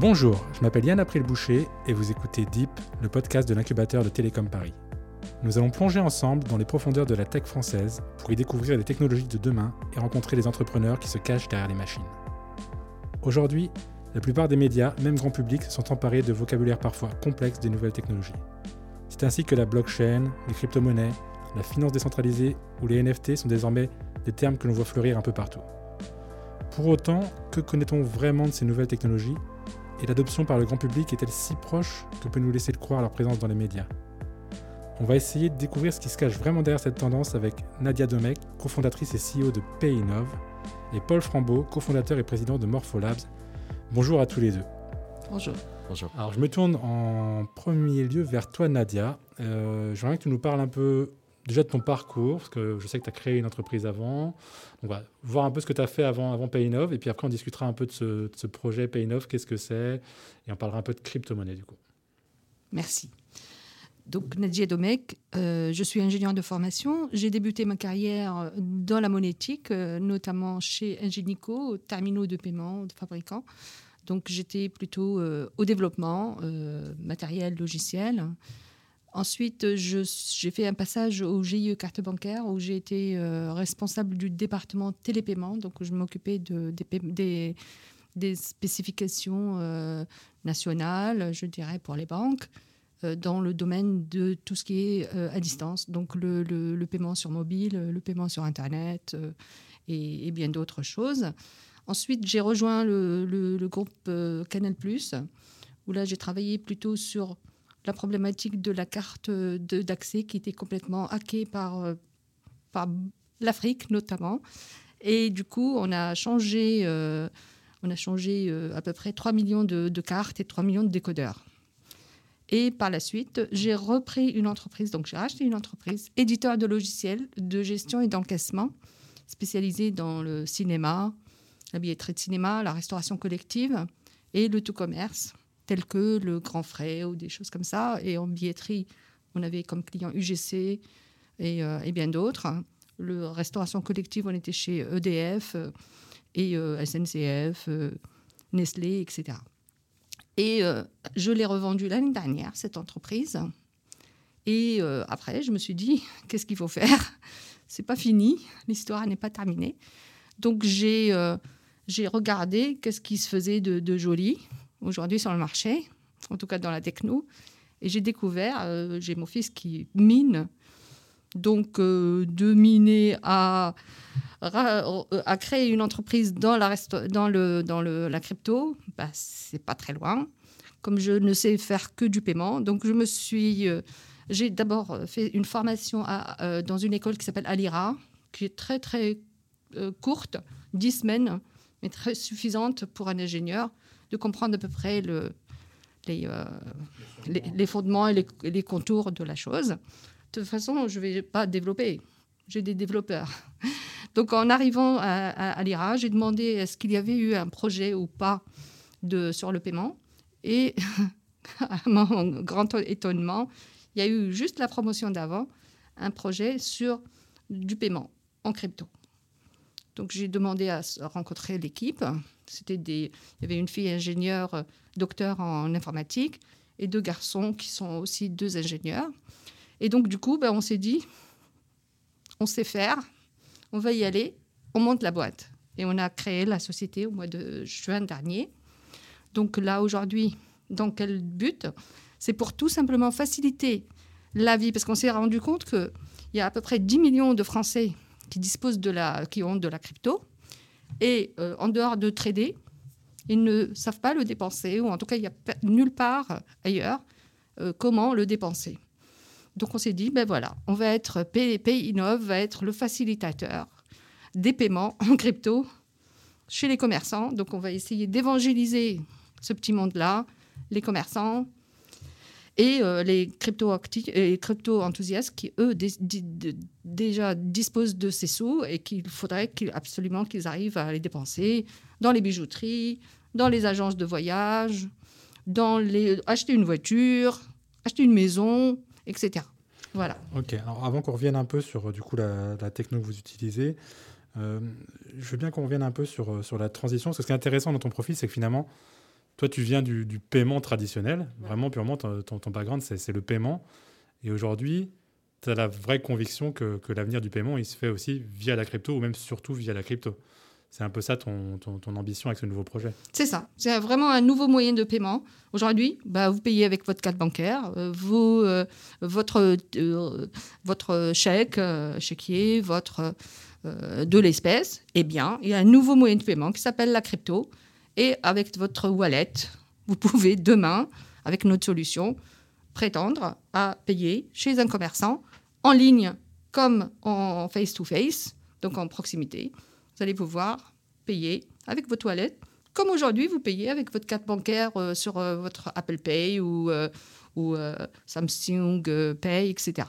Bonjour, je m'appelle Yann April Boucher et vous écoutez Deep, le podcast de l'incubateur de Télécom Paris. Nous allons plonger ensemble dans les profondeurs de la tech française pour y découvrir les technologies de demain et rencontrer les entrepreneurs qui se cachent derrière les machines. Aujourd'hui, la plupart des médias, même grand public, sont emparés de vocabulaire parfois complexe des nouvelles technologies. C'est ainsi que la blockchain, les crypto-monnaies, la finance décentralisée ou les NFT sont désormais des termes que l'on voit fleurir un peu partout. Pour autant, que connaît-on vraiment de ces nouvelles technologies? Et l'adoption par le grand public est-elle si proche que peut nous laisser le croire leur présence dans les médias? On va essayer de découvrir ce qui se cache vraiment derrière cette tendance avec Nadia Domecq, cofondatrice et CEO de Paynov, et Paul Frambeau, cofondateur et président de Morpholabs. Bonjour à tous les deux. Bonjour. Bonjour. Alors je me tourne en premier lieu vers toi Nadia. Euh, J'aimerais que tu nous parles un peu déjà de ton parcours, parce que je sais que tu as créé une entreprise avant. On va voir un peu ce que tu as fait avant, avant Paynov, et puis après on discutera un peu de ce, ce projet Paynov, qu'est-ce que c'est, et on parlera un peu de crypto-monnaie du coup. Merci. Donc Nadia Domecq, euh, je suis ingénieure de formation. J'ai débuté ma carrière dans la monétique, euh, notamment chez Ingenico, terminaux de paiement de fabricants. Donc j'étais plutôt euh, au développement, euh, matériel, logiciel. Ensuite, j'ai fait un passage au GIE carte bancaire où j'ai été euh, responsable du département télépaiement. Donc, je m'occupais de, des, spécifications euh, nationales, je dirais, pour les banques, euh, dans le domaine de tout ce qui est à distance. Donc, le, paiement sur mobile, le paiement sur Internet et, bien d'autres choses. Ensuite, j'ai rejoint le, le groupe Canal, où là, j'ai travaillé plutôt sur la problématique de la carte d'accès qui était complètement hackée par, euh, par l'Afrique notamment. Et du coup, on a changé, euh, on a changé euh, à peu près 3 millions de, de, cartes et 3 millions de décodeurs. Et par la suite, j'ai repris une entreprise, donc j'ai racheté une entreprise, éditeur de logiciels de gestion et d'encaissement, spécialisée dans le cinéma, la billetterie de cinéma, la restauration collective et le tout commerce tels que le Grand Frais ou des choses comme ça. Et en billetterie, on avait comme client UGC et, euh, et bien d'autres. Le restauration collective, on était chez EDF euh, et euh, SNCF, Nestlé, etc. Et je l'ai revendue l'année dernière, cette entreprise. Et après, je me suis dit, qu'est-ce qu'il faut faire? C'est pas fini, l'histoire n'est pas terminée. Donc j'ai regardé qu'est-ce qui se faisait de joli aujourd'hui sur le marché, en tout cas dans la techno. Et j'ai découvert, euh, j'ai mon fils qui mine, donc euh, de miner à, créer une entreprise dans la, crypto, bah, c'est pas très loin. Comme je ne sais faire que du paiement, donc je me suis. Euh, j'ai d'abord fait une formation dans une école qui s'appelle Alira, qui est très très courte, 10 semaines, mais très suffisante pour un ingénieur de comprendre à peu près le, les, euh, les, les, fondements et les, les, contours de la chose. De toute façon, je ne vais pas développer. J'ai des développeurs. Donc, en arrivant à, à, à l'IRA, j'ai demandé est-ce qu'il y avait eu un projet ou pas de, sur le paiement. Et à mon grand étonnement, il y a eu juste la promotion d'avant, un projet sur du paiement en crypto. Donc j'ai demandé à rencontrer l'équipe. C'était des, il y avait une fille ingénieure, euh, docteur en informatique, et deux garçons qui sont aussi deux ingénieurs. Et donc du coup, ben, on s'est dit, on sait faire, on va y aller, on monte la boîte. Et on a créé la société au mois de juin dernier. Donc là aujourd'hui, dans quel but? C'est pour tout simplement faciliter la vie, parce qu'on s'est rendu compte qu'il y a à peu près 10 millions de Français qui disposent de la, qui ont de la crypto. Et euh, en dehors de trader, ils ne savent pas le dépenser, ou en tout cas, il n'y a nulle part ailleurs euh, comment le dépenser. Donc on s'est dit, ben voilà, on va être, Payinnov va être le facilitateur des paiements en crypto chez les commerçants. Donc on va essayer d'évangéliser ce petit monde-là, les commerçants, et euh, les crypto-enthousiastes qui, eux, déjà disposent de ces sous et qu'il faudrait absolument qu'ils arrivent à les dépenser dans les bijouteries, dans les agences de voyage, dans les... acheter une voiture, acheter une maison, etc. Voilà. Ok, alors avant qu'on revienne un peu sur du coup la, la techno que vous utilisez, euh, je veux bien qu'on revienne un peu sur, sur la transition, parce que ce qui est intéressant dans ton profil, c'est que finalement, toi, tu viens du, paiement traditionnel, vraiment purement, ton, ton background, c'est le paiement. Et aujourd'hui, tu as la vraie conviction que, que l'avenir du paiement, il se fait aussi via la crypto ou même surtout via la crypto. C'est un peu ça ton, ton, ambition avec ce nouveau projet. C'est ça. C'est vraiment un nouveau moyen de paiement. Aujourd'hui, bah, vous payez avec votre carte bancaire, euh, vous, euh, votre, euh, votre chèque, chéquier, votre, de l'espèce. Eh bien, il y a un nouveau moyen de paiement qui s'appelle la crypto. Et avec votre wallet, vous pouvez demain, avec notre solution, prétendre à payer chez un commerçant en ligne comme en face-to-face, donc en proximité. Vous allez pouvoir payer avec votre wallet, comme aujourd'hui vous payez avec votre carte bancaire euh, sur euh, votre Apple Pay ou, euh, ou Samsung Pay, etc.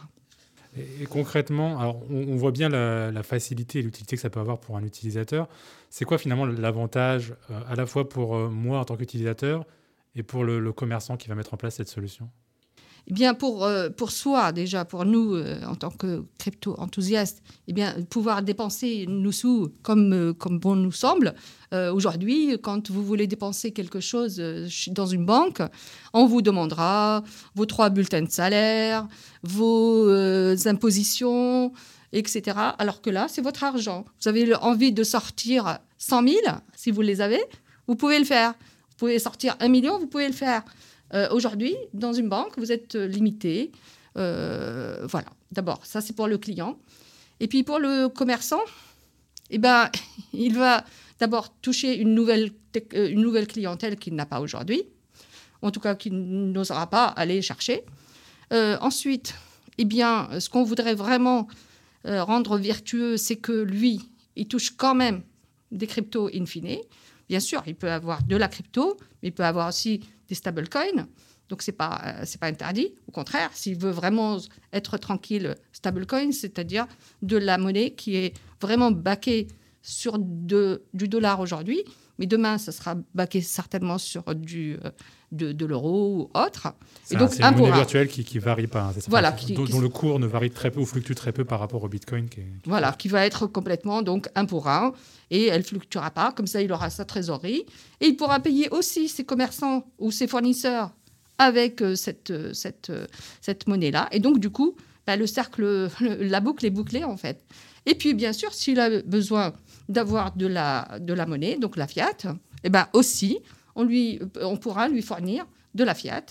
Et, concrètement, alors on, voit bien la, facilité et l'utilité que ça peut avoir pour un utilisateur. C'est quoi finalement l'avantage à la fois pour moi en tant qu'utilisateur et pour le commerçant qui va mettre en place cette solution? Eh bien pour, euh, pour soi, déjà, pour nous, euh, en tant que crypto-enthousiastes, eh bien, pouvoir dépenser nos sous comme, euh, comme bon nous semble. Aujourd'hui, quand vous voulez dépenser quelque chose dans une banque, on vous demandera vos trois bulletins de salaire, vos impositions, etc. Alors que là, c'est votre argent. Vous avez envie de sortir 100 000, si vous les avez, vous pouvez le faire. Vous pouvez sortir un million, vous pouvez le faire. Euh, aujourd'hui, dans une banque, vous êtes euh, limité. Euh, voilà, d'abord, ça c'est pour le client. Et puis pour le commerçant, eh ben, il va d'abord toucher une nouvelle, une nouvelle clientèle qu'il n'a pas aujourd'hui, en tout cas qu'il n'osera pas aller chercher. ensuite, eh bien, ce qu'on voudrait vraiment rendre vertueux, c'est que lui, il touche quand même des cryptos in fine. Bien sûr, il peut avoir de la crypto, mais il peut avoir aussi des stablecoins. Donc, ce n'est pas, euh, pas interdit. Au contraire, s'il veut vraiment être tranquille, stablecoin, c'est-à-dire de la monnaie qui est vraiment baquée sur du dollar aujourd'hui, mais demain, ça sera baqué certainement sur du, euh, de, l'euro ou autre. C'est donc une monnaie virtuelle qui ne varie pas, hein, voilà, dont, le cours ne varie très peu ou fluctue très peu par rapport au Bitcoin. voilà, qui va être complètement donc un pour un et elle fluctuera pas. Comme ça, il aura sa trésorerie et il pourra payer aussi ses commerçants ou ses fournisseurs avec euh, cette, euh, cette, cette monnaie-là. Et donc, du coup, bah, le cercle, la boucle est bouclée en fait. Et puis, bien sûr, s'il a besoin d'avoir de la, de la monnaie, donc la fiat, eh ben aussi, on, lui, on pourra lui fournir de la fiat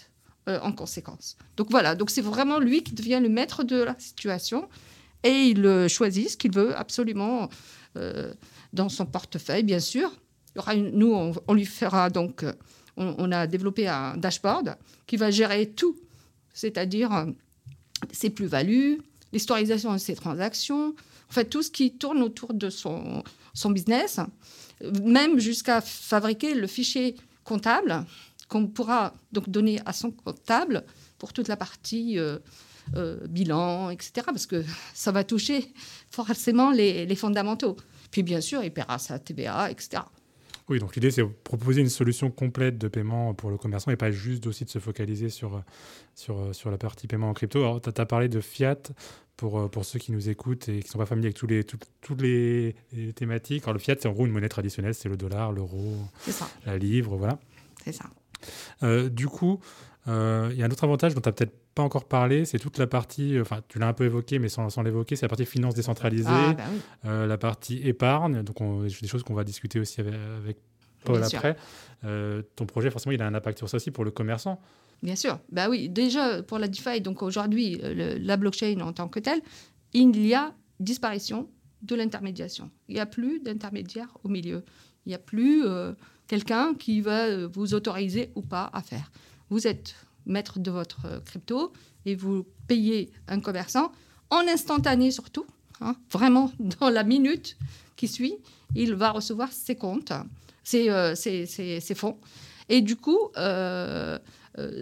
euh, en conséquence. Donc voilà, donc c'est vraiment lui qui devient le maître de la situation et il euh, choisit ce qu'il veut absolument euh, dans son portefeuille, bien sûr. Nous, on, lui fera donc, on, a développé un dashboard qui va gérer tout, c'est-à-dire ses plus-values, l'historisation de ses transactions, en fait tout ce qui tourne autour de son, son business, même jusqu'à fabriquer le fichier comptable qu'on pourra donc donner à son comptable pour toute la partie euh, euh, bilan, etc. Parce que ça va toucher forcément les, fondamentaux. Puis bien sûr, il paiera sa TVA, etc. Oui, donc l'idée, c'est de proposer une solution complète de paiement pour le commerçant et pas juste aussi de se focaliser sur, sur, sur la partie paiement en crypto. Alors, tu as parlé de fiat pour, euh, pour ceux qui nous écoutent et qui ne sont pas familiers avec tous les, toutes les, thématiques. Alors, le fiat, c'est en gros une monnaie traditionnelle, c'est le dollar, l'euro, la livre, voilà. C'est ça. Euh, du coup, euh, il y a un autre avantage dont tu n'as peut-être pas encore parlé, c'est toute la partie, enfin tu l'as un peu évoqué, mais sans, sans l'évoquer, c'est la partie finance décentralisée, ah, bah la partie épargne, donc des choses qu'on va discuter aussi avec, Paul après. ton projet, forcément, il a un impact sur ça aussi pour le commerçant. Bien sûr. Bah oui, déjà pour la DeFi, donc aujourd'hui, euh, la blockchain en tant que telle, il y a disparition de l'intermédiation. Il n'y a plus d'intermédiaire au milieu. Il n'y a plus euh, quelqu'un qui va euh, vous autoriser ou pas à faire. Vous êtes maître de votre crypto et vous payez un commerçant en instantané surtout, hein, vraiment dans la minute qui suit, il va recevoir ses comptes, ses, fonds. Et du coup,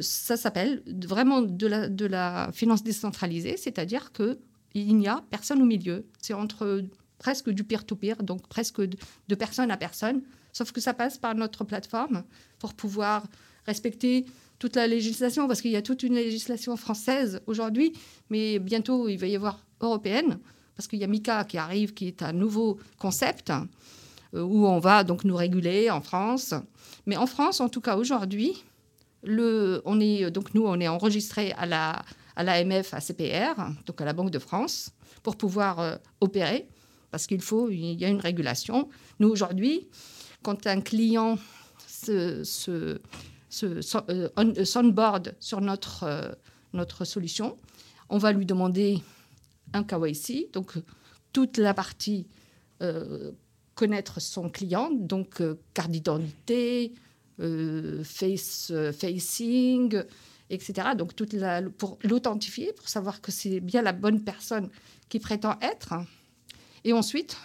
ça s'appelle vraiment de la, finance décentralisée, c'est-à-dire qu'il n'y a personne au milieu. C'est entre presque du peer-to-peer, donc presque de, personne à personne, sauf que ça passe par notre plateforme pour pouvoir respecter toute la législation, parce qu'il y a toute une législation française aujourd'hui, mais bientôt il va y avoir européenne, parce qu'il y a MICA qui arrive, qui est un nouveau concept où on va donc nous réguler en France. Mais en France, en tout cas aujourd'hui, on est, donc nous, on est enregistré à la, à l'AMF, à CPR, donc à la Banque de France, pour pouvoir opérer, parce qu'il faut, il y a une régulation. Nous, aujourd'hui, quand un client se, se, se s'onboard sur notre, notre solution, on va lui demander un KYC, donc toute la partie euh, connaître son client, donc euh, carte d'identité, euh, face facing, etc. Donc toute la, pour l'authentifier, pour savoir que c'est bien la bonne personne qui prétend être. Et ensuite,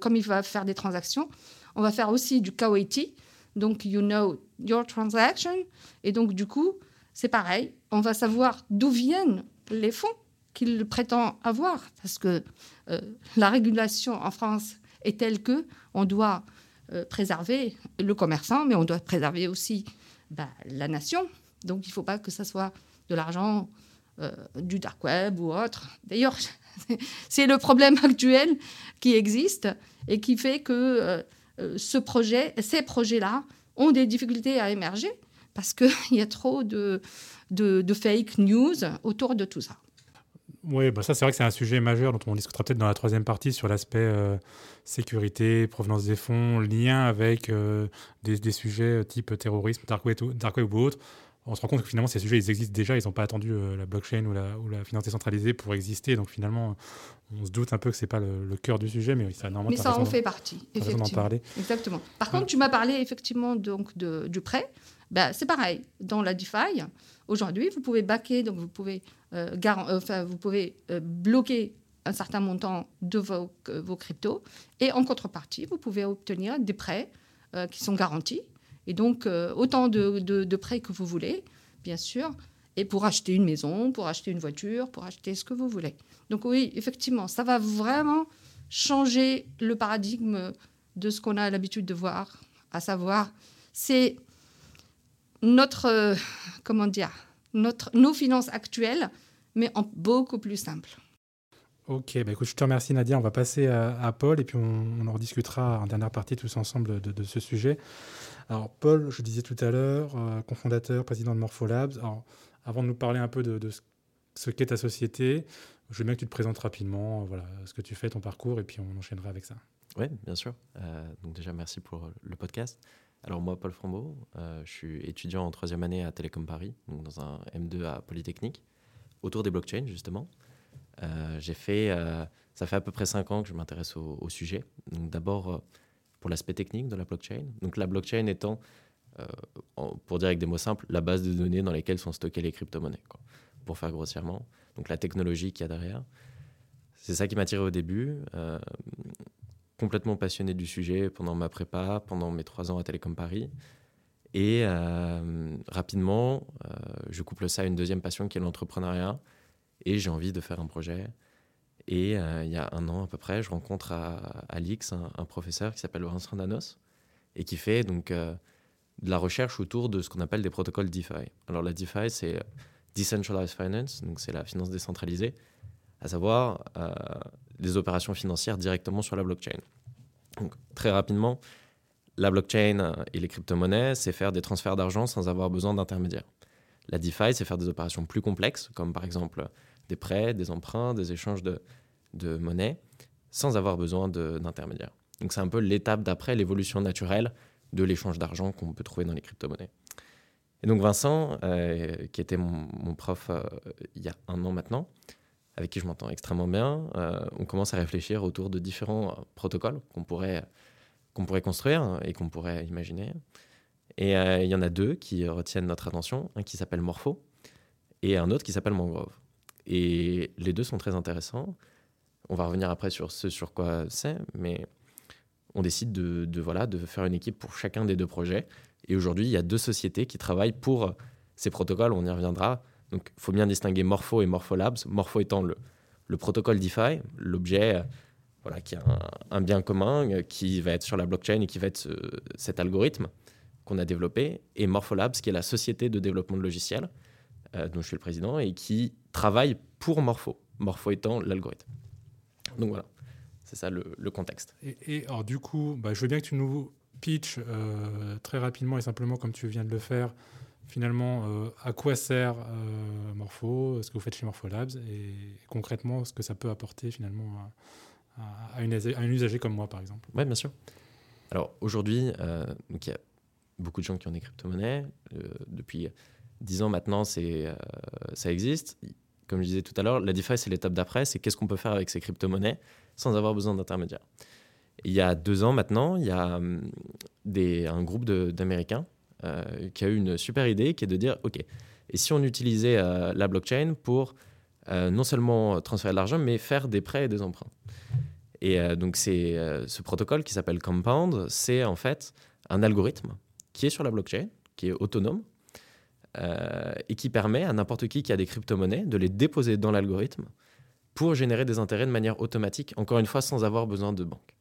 comme il va faire des transactions, on va faire aussi du KYT, donc you know your transaction. Et donc du coup, c'est pareil, on va savoir d'où viennent les fonds qu'il prétend avoir, parce que euh, la régulation en France est telle que on doit euh, préserver le commerçant, mais on doit préserver aussi bah, la nation. Donc il ne faut pas que ce soit de l'argent euh, du dark web ou autre. D'ailleurs, c'est le problème actuel qui existe et qui fait que projet, ces projets-là ont des difficultés à émerger parce qu'il y a trop de fake news autour de tout ça. Oui, bah ça c'est vrai que c'est un sujet majeur dont on discutera peut-être dans la troisième partie sur l'aspect euh, sécurité, provenance des fonds, lien avec euh, des, sujets euh, type terrorisme, dark web, dark web ou autre. On se rend compte que finalement ces sujets ils existent déjà, ils n'ont pas attendu la blockchain ou la, ou la, finance décentralisée pour exister. Donc finalement, on se doute un peu que c'est pas le, cœur du sujet, mais ça normalement. Mais ça en fait partie, effectivement. Parler. Exactement. Par contre, tu m'as parlé effectivement donc de, du prêt. Ben, c'est pareil dans la DeFi. Aujourd'hui, vous pouvez backer, donc vous pouvez euh, euh, enfin, vous pouvez euh, bloquer un certain montant de vos, vos, cryptos et en contrepartie, vous pouvez obtenir des prêts qui sont garantis. Et donc, autant de, de, prêts que vous voulez, bien sûr, et pour acheter une maison, pour acheter une voiture, pour acheter ce que vous voulez. Donc oui, effectivement, ça va vraiment changer le paradigme de ce qu'on a l'habitude de voir, à savoir, c'est notre, comment dire, notre, nos finances actuelles, mais en beaucoup plus simple. Ok, bah écoute, je te remercie Nadia. On va passer à, Paul et puis on, en rediscutera en dernière partie tous ensemble de, ce sujet. Alors Paul, je disais tout à l'heure, euh, cofondateur, président de Morpholabs. Alors, avant de nous parler un peu de, ce qu'est ta société, je veux bien que tu te présentes rapidement, voilà, ce que tu fais, ton parcours, et puis on enchaînera avec ça. Oui, bien sûr. Euh, donc déjà, merci pour le podcast. Alors moi, Paul Frambeau, euh, je suis étudiant en troisième année à Télécom Paris, donc dans un M2 à Polytechnique, autour des blockchains justement. Euh, j'ai fait, euh, ça fait à peu près cinq ans que je m'intéresse au, sujet. D'abord pour l'aspect technique de la blockchain. Donc la blockchain étant, pour dire avec des mots simples, la base de données dans lesquelles sont stockées les crypto-monnaies, pour faire grossièrement. Donc la technologie qu'il y a derrière. C'est ça qui m'a tiré au début complètement passionné du sujet pendant ma prépa, pendant mes trois ans à Télécom Paris. Et euh, rapidement, euh, je couple ça à une deuxième passion qui est l'entrepreneuriat. Et j'ai envie de faire un projet. Et euh, il y a un an à peu près, je rencontre à, à l'IX un, professeur qui s'appelle Vincent Danos et qui fait donc de la recherche autour de ce qu'on appelle des protocoles DeFi. Alors la DeFi, c'est Decentralized Finance, donc c'est la finance décentralisée, à savoir des opérations financières directement sur la blockchain. Donc, très rapidement, la blockchain euh, et les crypto-monnaies, c'est faire des transferts d'argent sans avoir besoin d'intermédiaires. La DeFi, c'est faire des opérations plus complexes, comme par exemple des prêts, des emprunts, des échanges de, de monnaie, sans avoir besoin d'intermédiaires. Donc c'est un peu l'étape d'après, l'évolution naturelle de l'échange d'argent qu'on peut trouver dans les crypto-monnaies. Et donc Vincent, euh, qui était mon, prof euh, il y a un an maintenant, avec qui je m'entends extrêmement bien, euh, on commence à réfléchir autour de différents protocoles qu'on pourrait, qu'on pourrait construire et qu'on pourrait imaginer. Et euh, il y en a deux qui retiennent notre attention, un qui s'appelle Morpho et un autre qui s'appelle Mangrove. Et les deux sont très intéressants. On va revenir après sur ce sur quoi c'est, mais on décide de, de, voilà, de faire une équipe pour chacun des deux projets. Et aujourd'hui, il y a deux sociétés qui travaillent pour ces protocoles, on y reviendra, donc, il faut bien distinguer Morpho et Morpholabs. Morpho étant le, le protocole DeFi, l'objet euh, voilà, qui a un, bien commun, euh, qui va être sur la blockchain et qui va être cet algorithme qu'on a développé, et Morpholabs, qui est la société de développement de logiciels, euh, dont je suis le président, et qui travaille pour Morpho, Morpho étant l'algorithme. Donc voilà, C'est ça le, contexte. Et, alors du coup, bah, je veux bien que tu nous pitches très rapidement et simplement comme tu viens de le faire, finalement, à quoi sert Morpho, ce que vous faites chez Morpholabs et concrètement ce que ça peut apporter finalement à, une, un usager comme moi, par exemple. Oui, bien sûr. Alors aujourd'hui, il y a beaucoup de gens qui ont des crypto-monnaies. depuis 10 ans maintenant, c'est, ça existe comme je disais tout à l'heure, la DeFi, c'est l'étape d'après, c'est qu'est-ce qu'on peut faire avec ces crypto-monnaies sans avoir besoin d'intermédiaires. Il y a deux ans maintenant, il y a hum, un groupe d'Américains euh, qui a eu une super idée qui est de dire, OK, et si on utilisait euh, la blockchain pour euh, non seulement transférer de l'argent, mais faire des prêts et des emprunts Et donc c'est ce protocole qui s'appelle Compound, c'est en fait un algorithme qui est sur la blockchain, qui est autonome, euh, et qui permet à n'importe qui qui a des crypto-monnaies de les déposer dans l'algorithme pour générer des intérêts de manière automatique, encore une fois sans avoir besoin de banque.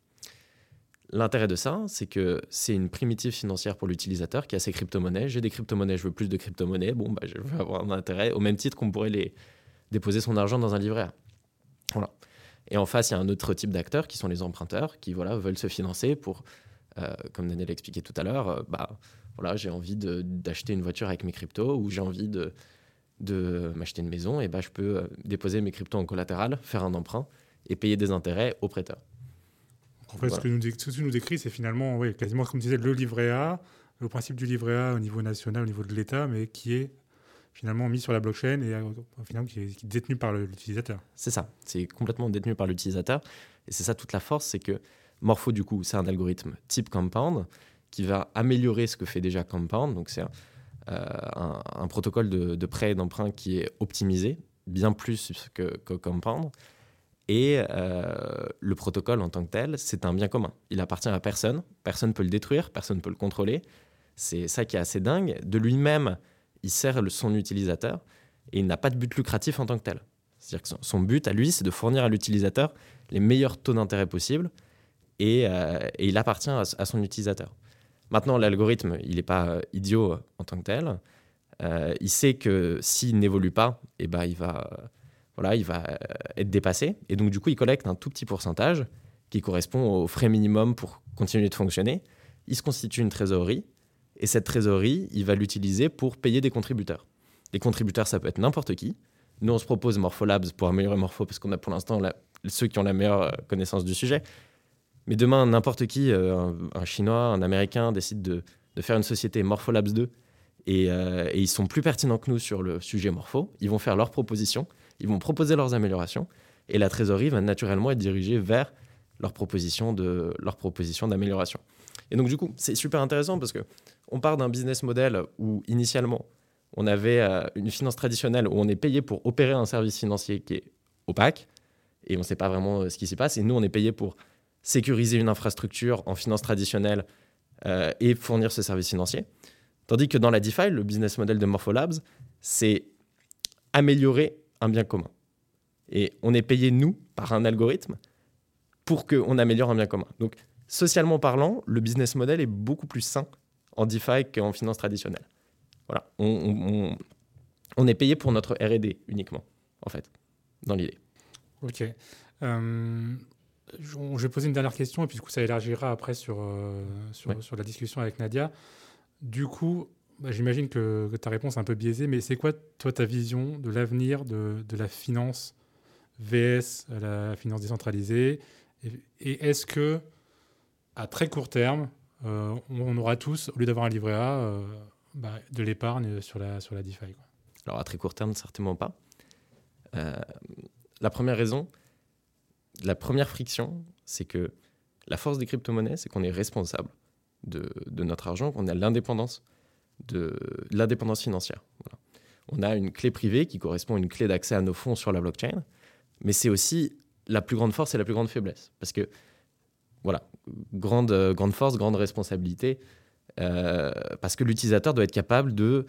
L'intérêt de ça, c'est que c'est une primitive financière pour l'utilisateur qui a ses crypto-monnaies. J'ai des crypto-monnaies, je veux plus de crypto-monnaies. Bon, bah, je veux avoir un intérêt au même titre qu'on pourrait les déposer son argent dans un livret. Voilà. Et en face, il y a un autre type d'acteurs qui sont les emprunteurs qui voilà, veulent se financer pour, euh, comme Daniel expliqué tout à l'heure, euh, bah, voilà, j'ai envie d'acheter une voiture avec mes cryptos ou j'ai envie de, m'acheter une maison, et ben, je peux euh, déposer mes cryptos en collatéral, faire un emprunt et payer des intérêts au prêteur. En fait, ce, que nous, tu nous décris, c'est finalement oui, quasiment comme tu disais, le livret A, le principe du livret A au niveau national, au niveau de l'État, mais qui est finalement mis sur la blockchain et euh, finalement qui est, détenu par l'utilisateur. C'est ça, c'est complètement détenu par l'utilisateur. Et c'est ça toute la force, c'est que Morpho, du coup, c'est un algorithme type compound qui va améliorer ce que fait déjà Compound. Donc, c'est un, euh, protocole de, prêt et d'emprunt qui est optimisé, bien plus que, Compound. Et euh, le protocole en tant que tel, c'est un bien commun. Il appartient à personne. Personne ne peut le détruire, personne ne peut le contrôler. C'est ça qui est assez dingue. De lui-même, il sert son utilisateur et il n'a pas de but lucratif en tant que tel. C'est-à-dire que son but à lui, c'est de fournir à l'utilisateur les meilleurs taux d'intérêt possibles et, euh, il appartient à, son utilisateur. Maintenant, l'algorithme, il n'est pas euh, idiot en tant que tel. Il sait que s'il n'évolue pas, eh ben, il, va, voilà, il va être dépassé. Et donc, du coup, il collecte un tout petit pourcentage qui correspond au frais minimum pour continuer de fonctionner. Il se constitue une trésorerie. Et cette trésorerie, il va l'utiliser pour payer des contributeurs. Les contributeurs, ça peut être n'importe qui. Nous, on se propose Morpholabs pour améliorer Morpho parce qu'on a pour l'instant ceux qui ont la meilleure connaissance du sujet. Mais demain, n'importe qui, euh, un, Chinois, un Américain, décide de, faire une société Morpholabs 2 euh, et, ils sont plus pertinents que nous sur le sujet morpho. Ils vont faire leurs propositions, ils vont proposer leurs améliorations et la trésorerie va naturellement être dirigée vers leurs propositions de d'amélioration. Et donc du coup, c'est super intéressant parce que on part d'un business model où initialement on avait euh, une finance traditionnelle où on est payé pour opérer un service financier qui est opaque et on ne sait pas vraiment ce qui s'y passe. Et nous, on est payé pour sécuriser une infrastructure en finance traditionnelle euh, et fournir ce service financier. Tandis que dans la DeFi, le business model de Morpholabs, c'est améliorer un bien commun. Et on est payé, nous, par un algorithme pour qu'on améliore un bien commun. Donc, socialement parlant, le business model est beaucoup plus sain en DeFi qu'en finance traditionnelle. Voilà, on, on, est payé pour notre R&D uniquement, en fait, dans l'idée. Ok. Euh, je vais poser une dernière question et puis du coup ça élargira après sur, euh, sur, la discussion avec Nadia. Du coup, bah, j'imagine que, ta réponse est un peu biaisée, mais c'est quoi toi ta vision de l'avenir de, la finance VS, la finance décentralisée? Et, est-ce que à très court terme, euh, on aura tous, au lieu d'avoir un livret A, euh, bah, de l'épargne sur la, sur la DeFi Alors à très court terme, certainement pas. la première raison, la première friction, c'est que la force des crypto-monnaies, c'est qu'on est responsable de, notre argent, qu'on a l'indépendance de, l'indépendance financière. On a une clé privée qui correspond à une clé d'accès à nos fonds sur la blockchain, mais c'est aussi la plus grande force et la plus grande faiblesse. Parce que, voilà, grande, grande force, grande responsabilité, euh, parce que l'utilisateur doit être capable de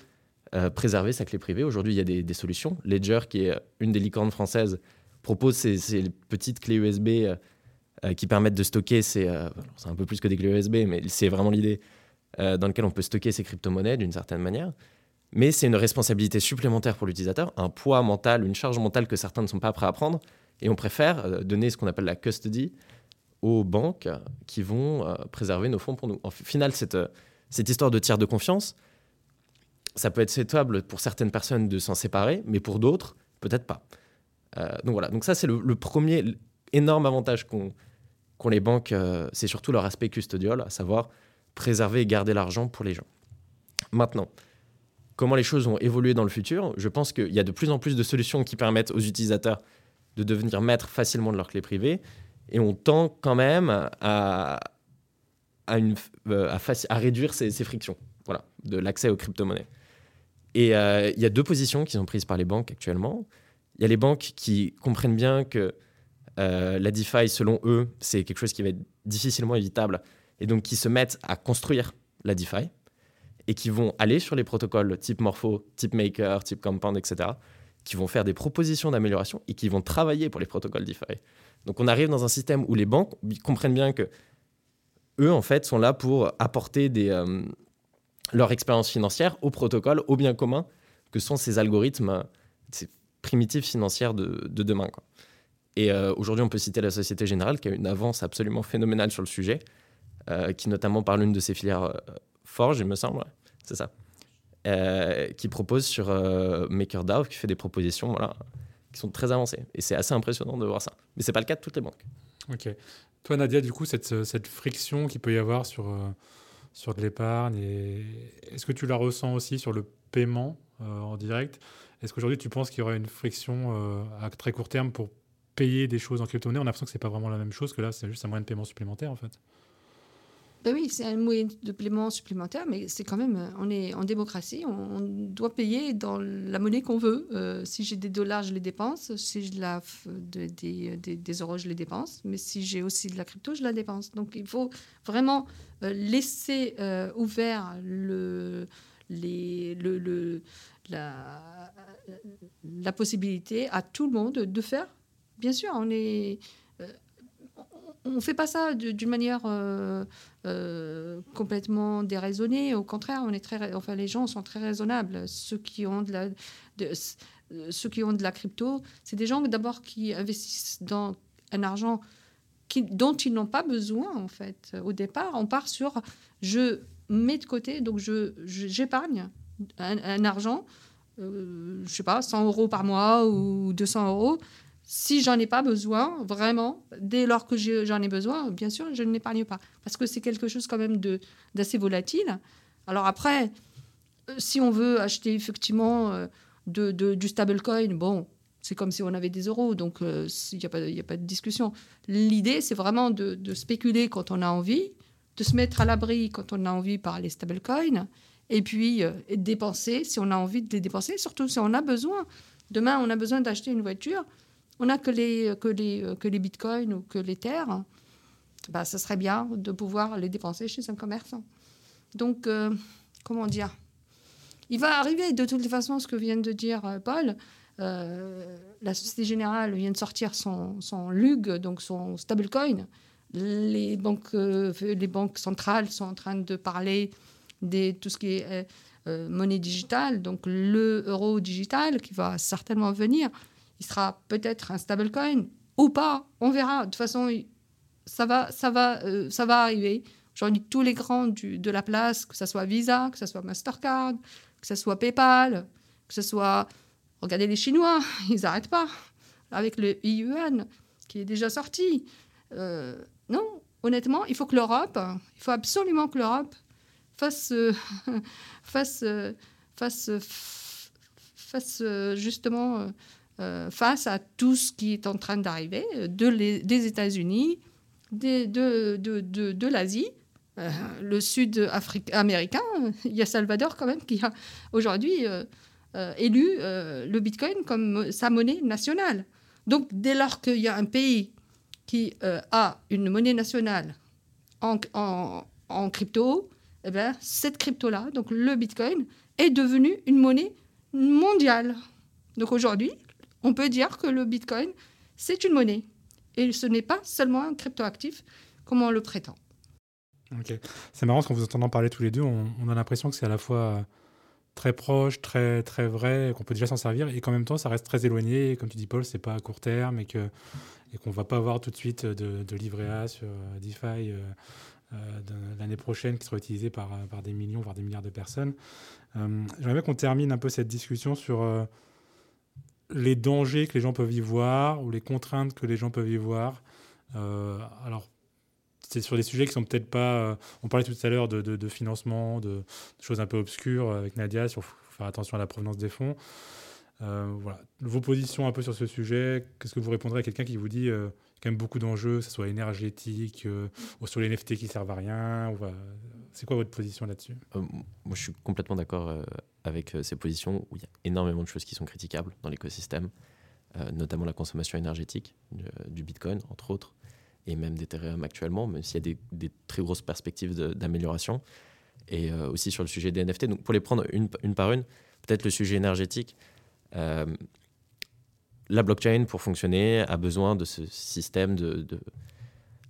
euh, préserver sa clé privée. Aujourd'hui, il y a des, des, solutions. Ledger, qui est une des licornes françaises, propose ces, petites clés USB euh, euh, qui permettent de stocker ces. Euh, c'est un peu plus que des clés USB, mais c'est vraiment l'idée dans laquelle on peut stocker ces crypto-monnaies d'une certaine manière. Mais c'est une responsabilité supplémentaire pour l'utilisateur, un poids mental, une charge mentale que certains ne sont pas prêts à prendre. Et on préfère donner ce qu'on appelle la custody aux banques qui vont euh, préserver nos fonds pour nous. En final, cette, euh, cette histoire de tiers de confiance, ça peut être souhaitable pour certaines personnes de s'en séparer, mais pour d'autres, peut-être pas. donc voilà, donc ça c'est le, premier énorme avantage qu'ont les banques, c'est surtout leur aspect custodial, à savoir préserver et garder l'argent pour les gens. Maintenant, comment les choses vont évoluer dans le futur Je pense qu'il y a de plus en plus de solutions qui permettent aux utilisateurs de devenir maîtres facilement de leurs clés privées et on tend quand même à, à, euh, réduire ces, frictions voilà, de l'accès aux crypto-monnaies. Et euh, il y a deux positions qui sont prises par les banques actuellement. Il y a les banques qui comprennent bien que euh, la DeFi, selon eux, c'est quelque chose qui va être difficilement évitable, et donc qui se mettent à construire la DeFi, et qui vont aller sur les protocoles type Morpho, type Maker, type Compound, etc., qui vont faire des propositions d'amélioration et qui vont travailler pour les protocoles DeFi. Donc on arrive dans un système où les banques comprennent bien que eux, en fait, sont là pour apporter euh, leur expérience financière au protocole, au bien commun, que sont ces algorithmes, ces primitives financières de, demain. Et euh, aujourd'hui, on peut citer la Société Générale, qui a une avance absolument phénoménale sur le sujet, euh, qui notamment parle d'une de ses filières Forge, il me semble, c'est ça, qui propose sur MakerDAO, qui fait des propositions voilà, qui sont très avancés. Et c'est assez impressionnant de voir ça. Mais ce n'est pas le cas de toutes les banques. Ok. Toi, Nadia, du coup, cette, cette friction qu'il peut y avoir sur, euh, sur de l'épargne, est-ce que tu la ressens aussi sur le paiement euh, en direct? Est-ce qu'aujourd'hui, tu penses qu'il y aura une friction euh, à très court terme pour payer des choses en crypto-monnaie On a l'impression que ce n'est pas vraiment la même chose, que là, c'est juste un moyen de paiement supplémentaire, en fait. Ben oui, c'est un moyen de paiement supplémentaire, mais c'est quand même, euh, on est en démocratie, on, doit payer dans la monnaie qu'on veut. Euh, si j'ai des dollars, je les dépense. Si j'ai la, des, des, euros, je les dépense. Mais si j'ai aussi de la crypto, je la dépense. Donc il faut vraiment euh, laisser ouvert le, les, le, le, la, la possibilité à tout le monde de faire. Bien sûr, on est on ne fait pas ça d'une manière euh, euh, complètement déraisonnée. Au contraire, on est très, enfin, les gens sont très raisonnables. Ceux qui ont de la, ceux qui ont de la crypto, c'est des gens d'abord qui investissent dans un argent dont ils n'ont pas besoin en fait. Au départ, on part sur je mets de côté, donc j'épargne un, argent, euh, je sais pas, 100 euros par mois ou 200 euros si j'en ai pas besoin, vraiment, dès lors que j'en ai besoin, bien sûr, je ne l'épargne pas. Parce que c'est quelque chose quand même d'assez volatile. Alors après, euh, si on veut acheter effectivement euh, de, du stablecoin, bon, c'est comme si on avait des euros, donc euh, il n'y a, a, pas de discussion. L'idée, c'est vraiment de, spéculer quand on a envie, de se mettre à l'abri quand on a envie par les stablecoins, et puis de dépenser si on a envie de les dépenser, surtout si on a besoin. Demain, on a besoin d'acheter une voiture on n'a que les, que, les, que les bitcoins ou que les terres, bah, ce serait bien de pouvoir les dépenser chez un commerçant. Donc, euh, comment dire? Il va arriver de toutes les façons ce que vient de dire euh, Paul. Euh, la Société Générale vient de sortir son, son LUG, donc son stablecoin. Les banques, les banques centrales sont en train de parler de tout ce qui est monnaie digitale, donc le euro digital qui va certainement venir il sera peut-être un stablecoin ou pas, on verra. De toute façon, ça va, ça va, euh, ça va arriver. Aujourd'hui, tous les grands du, de la place, que ce soit Visa, que ce soit Mastercard, que ce soit PayPal, que ce soit... Regardez les Chinois, ils n'arrêtent pas. Avec le yuan qui est déjà sorti. Euh, non, honnêtement, il faut que l'Europe, il faut absolument que l'Europe fasse, euh, fasse, fasse, fasse justement euh, face à tout ce qui est en train d'arriver de des États-Unis, de, de, de, l'Asie, euh, le sud américain. Il y a Salvador quand même qui a aujourd'hui euh, élu le Bitcoin comme sa monnaie nationale. Donc dès lors qu'il y a un pays qui a une monnaie nationale en, en, en crypto, eh bien, cette crypto-là, donc le Bitcoin, est devenue une monnaie mondiale. Donc aujourd'hui, on peut dire que le Bitcoin, c'est une monnaie. Et ce n'est pas seulement un cryptoactif, comme on le prétend. Ok. C'est marrant parce qu'en vous entendant parler tous les deux, on, a l'impression que c'est à la fois très proche, très, très vrai, qu'on peut déjà s'en servir, et qu'en même temps, ça reste très éloigné. Et comme tu dis, Paul, c'est pas à court terme et que et qu'on va pas avoir tout de suite de, de livret A sur euh, DeFi euh, euh, l'année prochaine qui sera utilisé par, par des millions, voire des milliards de personnes. J'aimerais bien qu'on termine un peu cette discussion sur les dangers que les gens peuvent y voir ou les contraintes que les gens peuvent y voir. alors, c'est sur des sujets qui sont peut-être pas. on parlait tout à l'heure de, financement, de, choses un peu obscures avec Nadia, sur faire attention à la provenance des fonds. Euh, voilà. Vos positions un peu sur ce sujet, qu'est-ce que vous répondrez à quelqu'un qui vous dit euh, quand même beaucoup d'enjeux, que ce soit énergétique, euh, ou sur les NFT qui servent à rien C'est quoi votre position là-dessus? Moi, je suis complètement d'accord avec ces positions où il y a énormément de choses qui sont critiquables dans l'écosystème, notamment la consommation énergétique du Bitcoin, entre autres, et même d'Ethereum actuellement, même s'il y a des, très grosses perspectives d'amélioration. Et aussi sur le sujet des NFT. Donc, pour les prendre une, par une, peut-être le sujet énergétique. Euh, la blockchain, pour fonctionner, a besoin de ce système de,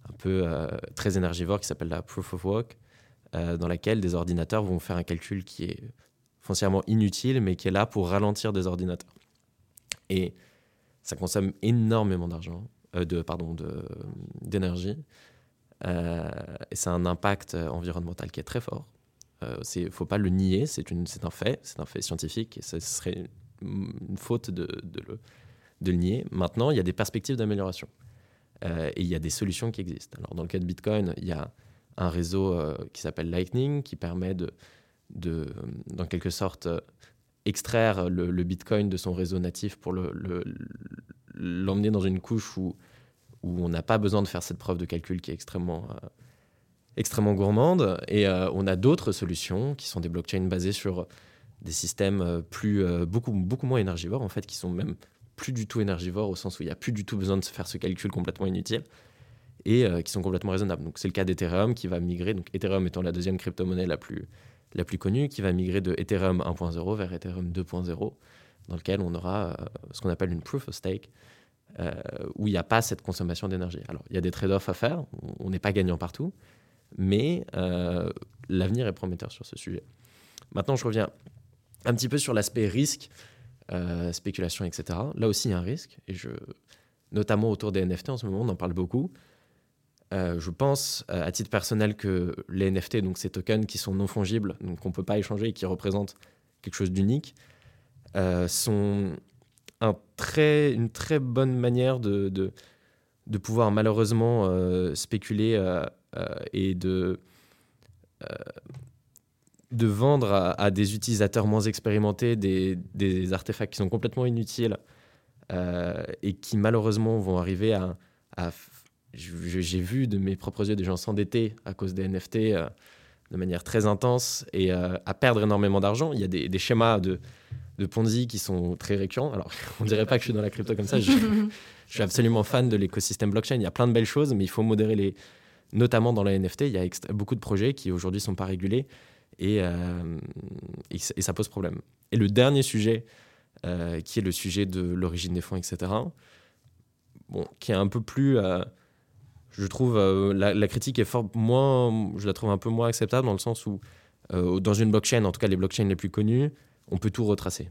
un peu euh, très énergivore qui s'appelle la proof of work, euh, dans laquelle des ordinateurs vont faire un calcul qui est foncièrement inutile, mais qui est là pour ralentir des ordinateurs. Et ça consomme énormément d'argent, de pardon, d'énergie, et c'est un impact environnemental qui est très fort. Il ne faut pas le nier, c'est un fait, c'est un fait scientifique, et ce serait une faute de, de, le, de, le, nier. Maintenant, il y a des perspectives d'amélioration. Euh, et il y a des solutions qui existent. Alors, dans le cas de Bitcoin, il y a un réseau euh, qui s'appelle Lightning qui permet de, de dans quelque sorte, extraire le, Bitcoin de son réseau natif pour l'emmener le, dans une couche où, où on n'a pas besoin de faire cette preuve de calcul qui est extrêmement, euh, extrêmement gourmande. Et on a d'autres solutions qui sont des blockchains basées sur des systèmes euh, plus, euh, beaucoup, beaucoup moins énergivores, en fait, qui sont même plus du tout énergivores au sens où il n'y a plus du tout besoin de se faire ce calcul complètement inutile et euh, qui sont complètement raisonnables. Donc c'est le cas d'Ethereum qui va migrer, donc Ethereum étant la deuxième crypto-monnaie la plus, la plus connue, qui va migrer de Ethereum 1.0 vers Ethereum 2.0, dans lequel on aura ce qu'on appelle une proof of stake, où il n'y a pas cette consommation d'énergie. Alors il y a des trade-offs à faire, on n'est pas gagnant partout, mais l'avenir est prometteur sur ce sujet. Maintenant je reviens un petit peu sur l'aspect risque, euh, spéculation, etc. Là aussi, il y a un risque, et je, notamment autour des NFT en ce moment, on en parle beaucoup. Euh, je pense, euh, à titre personnel, que les NFT, donc ces tokens qui sont non fongibles, donc qu'on ne peut pas échanger et qui représentent quelque chose d'unique, sont un très, une très bonne manière de, pouvoir malheureusement spéculer et de vendre à, des utilisateurs moins expérimentés des, artefacts qui sont complètement inutiles euh, et qui malheureusement vont arriver à... J'ai vu de mes propres yeux des gens s'endetter à cause des NFT euh, de manière très intense et euh, à perdre énormément d'argent. Il y a des, schémas de, de, Ponzi qui sont très récurrents. Alors, on dirait pas que je suis dans la crypto comme ça. Je, suis absolument fan de l'écosystème blockchain. Il y a plein de belles choses, mais il faut modérer les... Notamment dans la NFT, il y a beaucoup de projets qui aujourd'hui sont pas régulés euh, et, et, ça pose problème. Et le dernier sujet, qui est le sujet de l'origine des fonds, etc., bon, qui est un peu plus je trouve la, critique est fort moins je la trouve un peu moins acceptable dans le sens où dans une blockchain en tout cas les blockchains les plus connues on peut tout retracer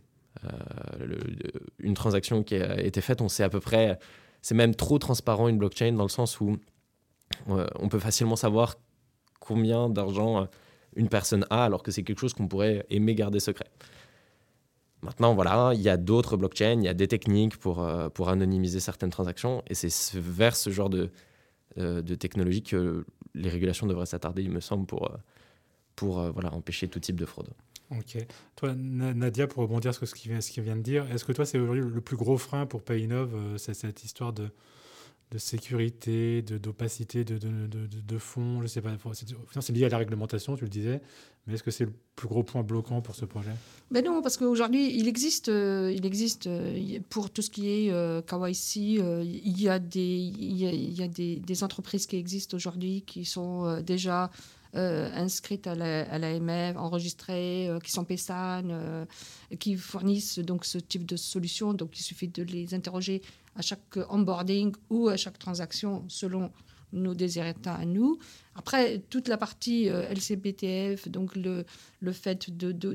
une transaction qui a été faite on sait à peu près c'est même trop transparent une blockchain dans le sens où on peut facilement savoir combien d'argent une personne a, alors que c'est quelque chose qu'on pourrait aimer garder secret. Maintenant, voilà, il y a d'autres blockchains, il y a des techniques pour, euh, pour anonymiser certaines transactions, et c'est vers ce genre de, euh, de technologie que les régulations devraient s'attarder, il me semble, pour, euh, pour voilà, empêcher tout type de fraude. Ok. Toi, Nadia, pour rebondir sur ce qu'il vient, ce vient de dire, est-ce que toi, c'est aujourd'hui le plus gros frein pour Paynov, cette histoire de, de sécurité, d'opacité de, de, de, de, je sais pas. C'est lié à la réglementation, tu le disais, mais est-ce que c'est le plus gros point bloquant pour ce projet? Ben non, parce qu'aujourd'hui, il existe, euh, il existe euh, pour tout ce qui est euh, KYC, il y a, des, il y a, des, des, entreprises qui existent aujourd'hui qui sont déjà inscrites à l'AMF, la, enregistrées, qui sont PESAN, qui fournissent donc ce type de solution. Donc il suffit de les interroger à chaque onboarding ou à chaque transaction selon nos désirata à nous. Après, toute la partie euh, LCBTF, donc le, le fait de, d'où,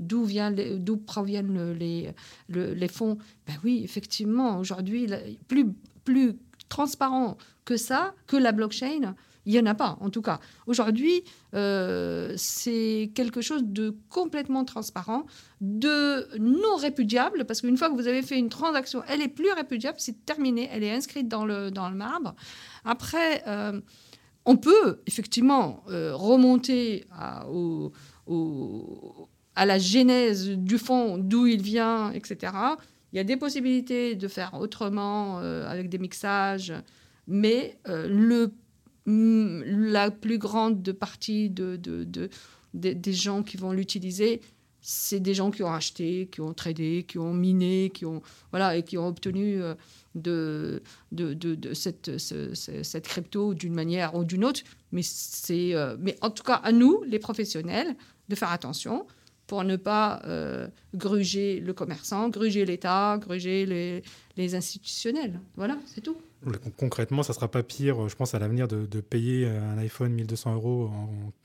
d'où proviennent les, les fonds, ben oui, effectivement, aujourd'hui, plus, plus transparent que ça, que la blockchain, il n'y en a pas, en tout cas. Aujourd'hui, euh, c'est quelque chose de complètement transparent, de non répudiable, parce qu'une fois que vous avez fait une transaction, elle est plus répudiable, c'est terminé, elle est inscrite dans le, dans le marbre. Après, euh, on peut effectivement euh, remonter à, à la genèse du fond, d'où il vient, etc. Il y a des possibilités de faire autrement avec des mixages, mais le la plus grande partie de, de, des gens qui vont l'utiliser, c'est des gens qui ont acheté, qui ont tradé, qui ont miné, qui ont, voilà, et qui ont obtenu euh, de, cette, cette crypto d'une manière ou d'une autre. Mais, c'est, euh, mais en tout cas, à nous, les professionnels, de faire attention pour ne pas euh, gruger le commerçant, gruger l'État, gruger les institutionnels. Voilà, c'est tout. Concrètement, ça sera pas pire, je pense, à l'avenir de, payer un iPhone 1200 euros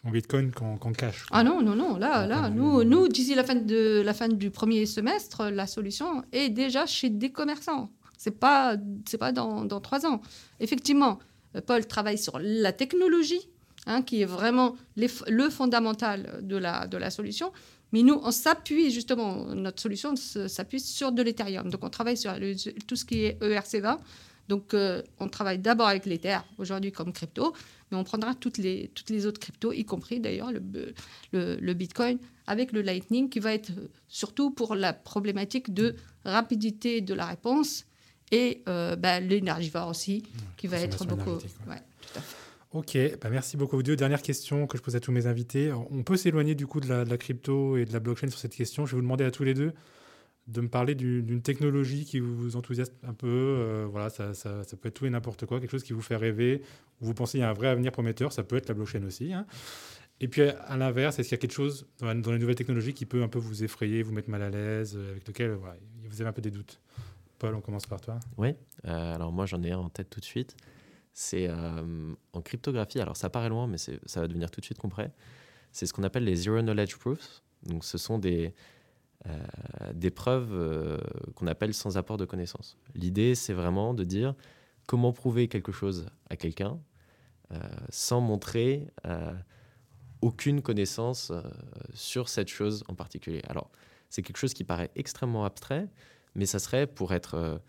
en, Bitcoin qu'en cash. Ah non, non, non. Là, là nous, nous d'ici la fin, de, la fin du premier semestre, la solution est déjà chez des commerçants. Ce n'est pas, pas dans, trois ans. Effectivement, Paul travaille sur la technologie, hein, qui est vraiment le fondamental de la, de la solution. Mais nous, on s'appuie justement, notre solution s'appuie sur de l'Ethereum. Donc, on travaille sur tout ce qui est ERC20 donc, euh, on travaille d'abord avec l'Ether, aujourd'hui comme crypto, mais on prendra toutes les, toutes les autres cryptos, y compris d'ailleurs le, le, Bitcoin, avec le Lightning, qui va être surtout pour la problématique de rapidité de la réponse et euh, bah, l'énergivore aussi, qui va être beaucoup. Ok, bah merci beaucoup. Deux dernières questions que je pose à tous mes invités. On peut s'éloigner du coup de la, de la, crypto et de la blockchain sur cette question. Je vais vous demander à tous les deux de me parler d'une technologie qui vous enthousiasme un peu. Euh, voilà, ça, ça, peut être tout et n'importe quoi, quelque chose qui vous fait rêver, où vous pensez qu'il y a un vrai avenir prometteur. Ça peut être la blockchain aussi. Hein. Et puis à l'inverse, est-ce qu'il y a quelque chose dans, les nouvelles technologies qui peut un peu vous effrayer, vous mettre mal à l'aise, euh, avec lequel vous avez un peu des doutes? Paul, on commence par toi. Oui, euh, alors moi j'en ai un en tête tout de suite. C'est en cryptographie, alors ça paraît loin, mais ça va devenir tout de suite concret. C'est ce qu'on appelle les Zero Knowledge Proofs. Donc ce sont des, des preuves euh, qu'on appelle sans apport de connaissances. L'idée, c'est vraiment de dire comment prouver quelque chose à quelqu'un euh, sans montrer aucune connaissance sur cette chose en particulier. Alors, c'est quelque chose qui paraît extrêmement abstrait, mais ça serait pour être,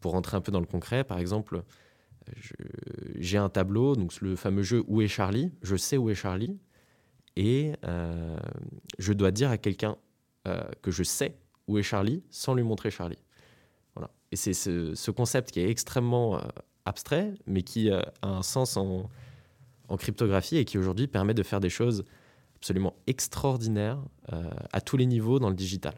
pour rentrer un peu dans le concret, par exemple, j'ai un tableau, donc le fameux jeu Où est Charlie? Je sais où est Charlie, et euh, je dois dire à quelqu'un euh, que je sais où est Charlie sans lui montrer Charlie. Voilà. Et c'est ce, concept qui est extrêmement euh, abstrait, mais qui a un sens en, en cryptographie et qui aujourd'hui permet de faire des choses absolument extraordinaires à tous les niveaux dans le digital,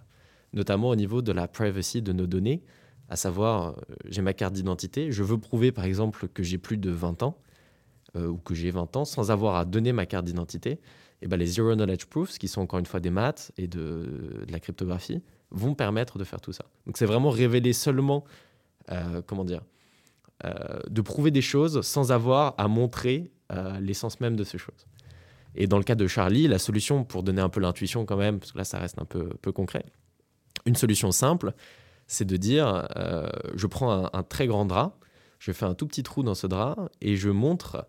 notamment au niveau de la privacy de nos données, à savoir j'ai ma carte d'identité, je veux prouver par exemple que j'ai plus de 20 ans ou que j'ai 20 ans sans avoir à donner ma carte d'identité et ben les Zero Knowledge Proofs, qui sont encore une fois des maths et de, la cryptographie, vont permettre de faire tout ça. Donc c'est vraiment révéler seulement, euh, comment dire, euh, de prouver des choses sans avoir à montrer euh, l'essence même de ces choses. Et dans le cas de Charlie, la solution, pour donner un peu l'intuition quand même, parce que là ça reste un peu, peu concret, une solution simple, c'est de dire, je prends un, très grand drap, je fais un tout petit trou dans ce drap et je montre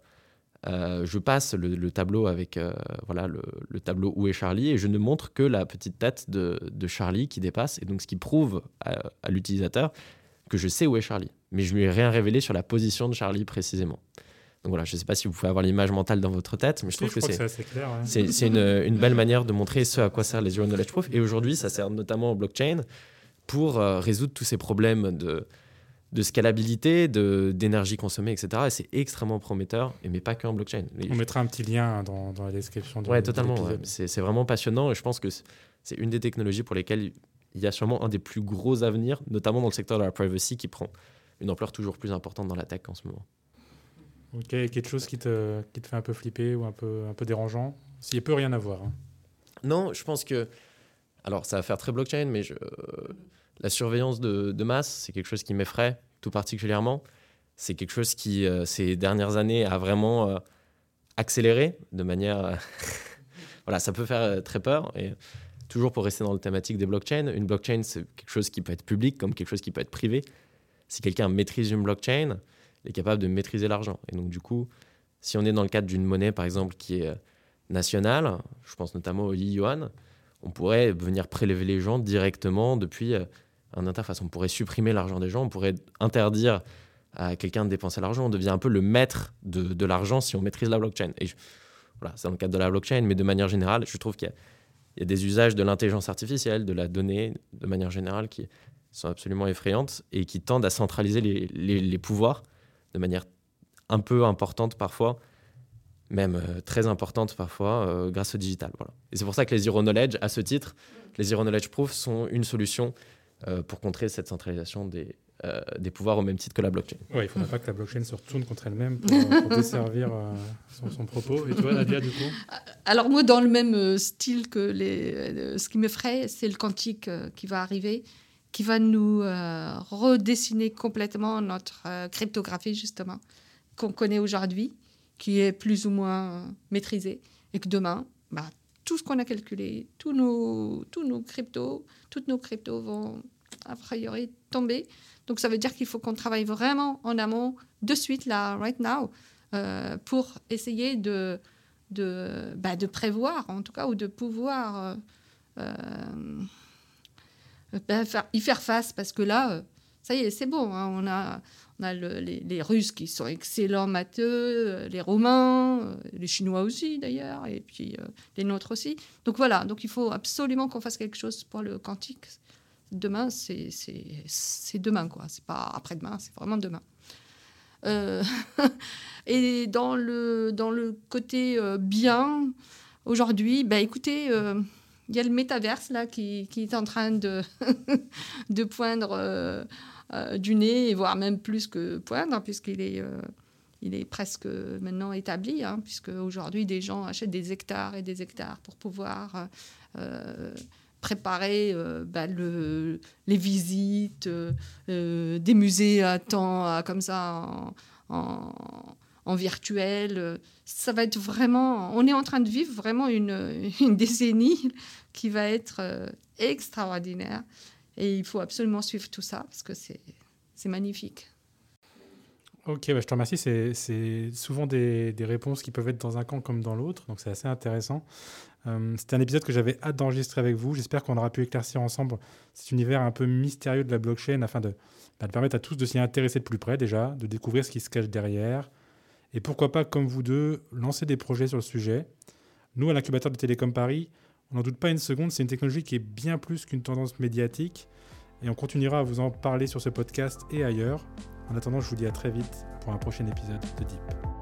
euh, je passe le, tableau avec euh, voilà le, tableau où est Charlie et je ne montre que la petite tête de, Charlie qui dépasse et donc ce qui prouve à, l'utilisateur que je sais où est Charlie. Mais je lui ai rien révélé sur la position de Charlie précisément. Donc voilà je ne sais pas si vous pouvez avoir l'image mentale dans votre tête mais je trouve que c'est une, une, belle manière de montrer ce à quoi servent les Zero Knowledge Proof. Et aujourd'hui ça sert notamment au blockchain pour euh, résoudre tous ces problèmes de de scalabilité, d'énergie consommée, etc. Et c'est extrêmement prometteur, et mais pas qu'en blockchain. On mettra un petit lien dans, dans la description. De, ouais, totalement. C'est vraiment passionnant, et je pense que c'est une des technologies pour lesquelles il y a sûrement un des plus gros avenirs, notamment dans le secteur de la privacy, qui prend une ampleur toujours plus importante dans la tech en ce moment. Ok, quelque chose qui te, qui te fait un peu flipper ou un peu, un peu dérangeant? S'il peut rien avoir. Hein. Non, je pense que. Alors, ça va faire très blockchain, mais je la surveillance de, masse, c'est quelque chose qui m'effraie tout particulièrement. c'est quelque chose qui, ces dernières années, a vraiment accéléré de manière... voilà, ça peut faire très peur. Et toujours pour rester dans la thématique des blockchains, une blockchain, c'est quelque chose qui peut être public comme quelque chose qui peut être privé. Si quelqu'un maîtrise une blockchain, il est capable de maîtriser l'argent. Et donc, du coup, si on est dans le cadre d'une monnaie, par exemple, qui est nationale, je pense notamment au yuan, on pourrait venir prélever les gens directement depuis euh, un interface. On pourrait supprimer l'argent des gens, on pourrait interdire à quelqu'un de dépenser l'argent. On devient un peu le maître de, l'argent si on maîtrise la blockchain. Et voilà, c'est dans le cadre de la blockchain, mais de manière générale, je trouve qu'il y, a des usages de l'intelligence artificielle, de la donnée, de manière générale, qui sont absolument effrayantes et qui tendent à centraliser les pouvoirs de manière un peu importante parfois même euh, très importante parfois euh, grâce au digital. Et c'est pour ça que les Zero Knowledge, à ce titre, les Zero Knowledge Proof sont une solution pour contrer cette centralisation des, des pouvoirs au même titre que la blockchain. Oui, il ne faudrait pas que la blockchain se retourne contre elle-même pour, desservir son, propos. Et toi, Nadia, du coup? Alors moi, dans le même style que les, ce qui me ferait, c'est le quantique qui va arriver, qui va nous redessiner complètement notre cryptographie, justement, qu'on connaît aujourd'hui qui est plus ou moins maîtrisé et que demain, bah, tout ce qu'on a calculé, tous nos, tous nos cryptos, toutes nos cryptos vont a priori tomber. Donc ça veut dire qu'il faut qu'on travaille vraiment en amont de suite, là, right now, euh, pour essayer de, de, bah, de prévoir, en tout cas, ou de pouvoir euh, euh, bah, faire, y faire face, parce que là, ça y est, c'est bon, hein, on a on a les, Russes qui sont excellents matheux, euh, les Romains, euh, les Chinois aussi d'ailleurs, et puis euh, les nôtres aussi. Donc voilà, donc il faut absolument qu'on fasse quelque chose pour le quantique. Demain, c'est demain, quoi. C'est pas après-demain, c'est vraiment demain. et dans le, dans le côté bien, aujourd'hui, bah, écoutez, il y a le métaverse là qui, qui, est en train de, de poindre euh, du nez, voire même plus que poindre, puisqu'il est, euh, il est presque maintenant établi, hein, puisque aujourd'hui des gens achètent des hectares et des hectares pour pouvoir euh, préparer bah, le, les visites des musées à temps, comme ça, en, en, virtuel. Ça va être vraiment. On est en train de vivre vraiment une, une décennie qui va être extraordinaire. Et il faut absolument suivre tout ça parce que c'est magnifique. Ok, bah, je te remercie. C'est souvent des, réponses qui peuvent être dans un camp comme dans l'autre, donc c'est assez intéressant. Euh, C'était un épisode que j'avais hâte d'enregistrer avec vous. J'espère qu'on aura pu éclaircir ensemble cet univers un peu mystérieux de la blockchain afin de, bah, de permettre à tous de s'y intéresser de plus près déjà, de découvrir ce qui se cache derrière. Et pourquoi pas, comme vous deux, lancer des projets sur le sujet. Nous, à l'incubateur de Télécom Paris, on n'en doute pas une seconde, c'est une technologie qui est bien plus qu'une tendance médiatique. Et on continuera à vous en parler sur ce podcast et ailleurs. En attendant, je vous dis à très vite pour un prochain épisode de Deep.